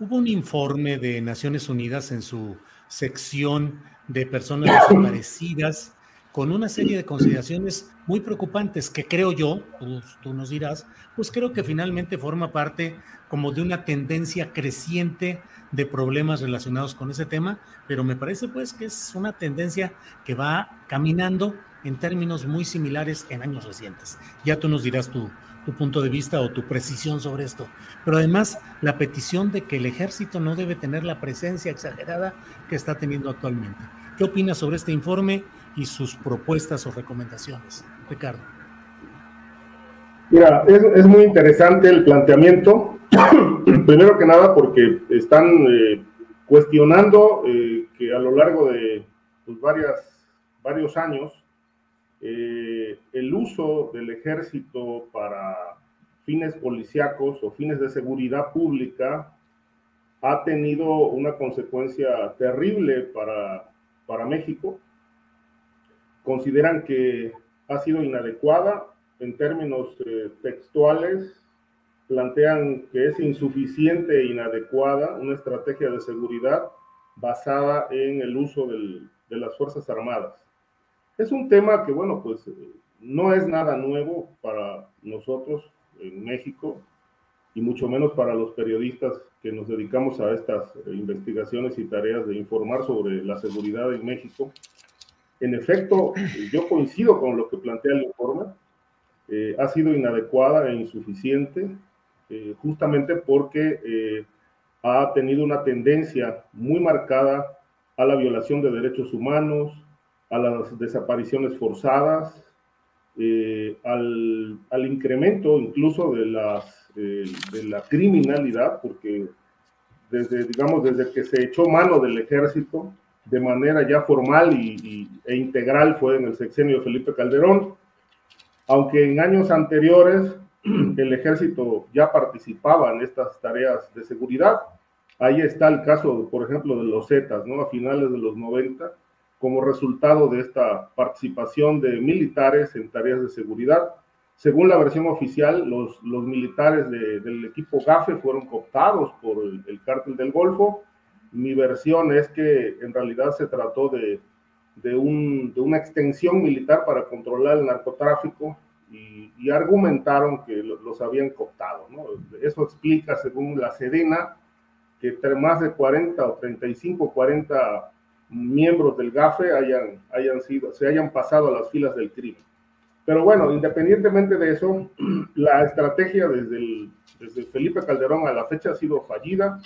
hubo un informe de Naciones Unidas en su sección de personas desaparecidas con una serie de consideraciones muy preocupantes que creo yo, tú, nos dirás, pues creo que finalmente forma parte como de una tendencia creciente de problemas relacionados con ese tema, pero me parece pues que es una tendencia que va caminando en términos muy similares en años recientes. Ya tú nos dirás tu, tu punto de vista o tu precisión sobre esto. Pero además, la petición de que el ejército no debe tener la presencia exagerada que está teniendo actualmente. ¿Qué opinas sobre este informe y sus propuestas o recomendaciones, Ricardo? Mira, es, es muy interesante el planteamiento. Primero que nada porque están eh, cuestionando eh, que a lo largo de pues, varias, varios años eh, el uso del ejército para fines policíacos o fines de seguridad pública ha tenido una consecuencia terrible para, para México. Consideran que ha sido inadecuada en términos eh, textuales, plantean que es insuficiente e inadecuada una estrategia de seguridad basada en el uso de las Fuerzas Armadas. Es un tema que, bueno, pues no es nada nuevo para nosotros en México y mucho menos para los periodistas que nos dedicamos a estas investigaciones y tareas de informar sobre la seguridad en México. En efecto, yo coincido con lo que plantea el informe. Eh, ha sido inadecuada e insuficiente, eh, justamente porque eh, ha tenido una tendencia muy marcada a la violación de derechos humanos, a las desapariciones forzadas, eh, al, al, incremento incluso de, las, eh, de la criminalidad, porque desde, digamos, desde que se echó mano del ejército de manera ya formal y, y, e integral fue en el sexenio de Felipe Calderón, aunque en años anteriores el ejército ya participaba en estas tareas de seguridad. Ahí está el caso, por ejemplo, de los Zetas, ¿no? A finales de los 90, como resultado de esta participación de militares en tareas de seguridad. Según la versión oficial, los, los militares de, del equipo GAFE fueron cooptados por el, el, cártel del Golfo. Mi versión es que en realidad se trató de, de, un, de una extensión militar para controlar el narcotráfico y, y argumentaron que los habían cooptado. ¿no? Eso explica, según la Sedena, que más de 40 o 35, 40 miembros del GAFE hayan, hayan sido, se hayan pasado a las filas del crimen. Pero bueno, independientemente de eso, la estrategia desde, el, desde Felipe Calderón a la fecha ha sido fallida.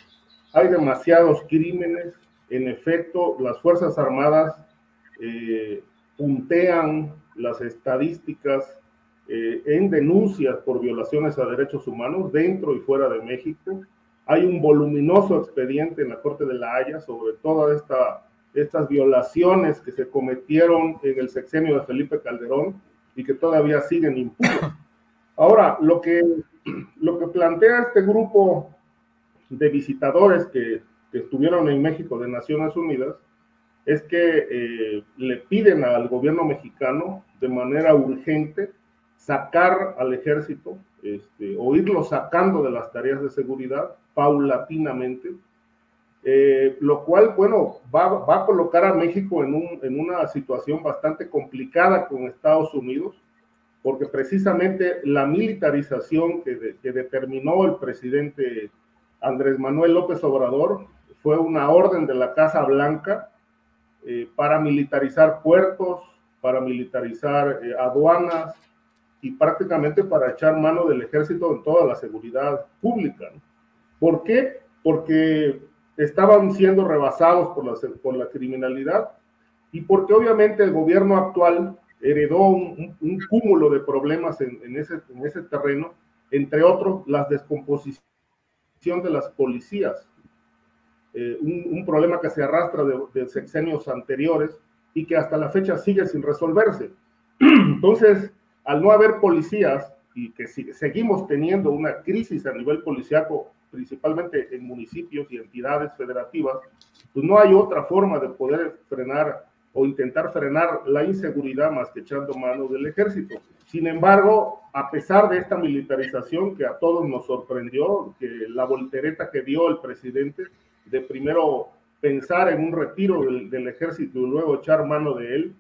Hay demasiados crímenes. En efecto, las Fuerzas Armadas eh, puntean las estadísticas eh, en denuncias por violaciones a derechos humanos dentro y fuera de México. Hay un voluminoso expediente en la Corte de la Haya sobre toda esta estas violaciones que se cometieron en el sexenio de Felipe Calderón y que todavía siguen impunes. Ahora, lo que, lo que plantea este grupo de visitadores que, que estuvieron en México de Naciones Unidas es que eh, le piden al gobierno mexicano de manera urgente sacar al ejército este, o irlos sacando de las tareas de seguridad paulatinamente, eh, lo cual, bueno, va, va, a colocar a México en, un, en una situación bastante complicada con Estados Unidos, porque precisamente la militarización que, que determinó el presidente Andrés Manuel López Obrador fue una orden de la Casa Blanca eh, para militarizar puertos, para militarizar eh, aduanas y prácticamente para echar mano del ejército en toda la seguridad pública. ¿Por qué? Porque estaban siendo rebasados por la, por la criminalidad y porque obviamente el gobierno actual heredó un, cúmulo de problemas en, ese, en ese terreno, entre otros las descomposición de las policías, eh, un, problema que se arrastra de, sexenios anteriores y que hasta la fecha sigue sin resolverse. Entonces, al no haber policías y que seguimos teniendo una crisis a nivel policiaco, principalmente en municipios y entidades federativas, pues no hay otra forma de poder frenar o intentar frenar la inseguridad más que echando mano del ejército. Sin embargo, a pesar de esta militarización que a todos nos sorprendió, que la voltereta que dio el presidente de primero pensar en un retiro del, ejército y luego echar mano de él,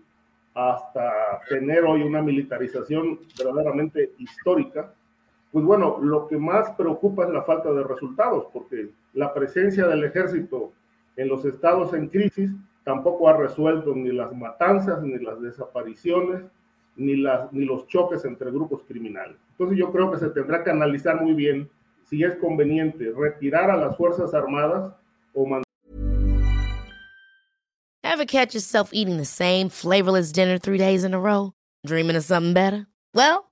hasta tener hoy una militarización verdaderamente histórica, pues bueno, lo que más preocupa es la falta de resultados, porque la presencia del ejército en los estados en crisis tampoco ha resuelto ni las matanzas, ni las desapariciones, ni, los choques entre grupos criminales. Entonces yo creo que se tendrá que analizar muy bien si es conveniente retirar a las Fuerzas Armadas o mantener. Ever catch yourself eating the same flavorless dinner three days in a row? Dreaming of something better? Well,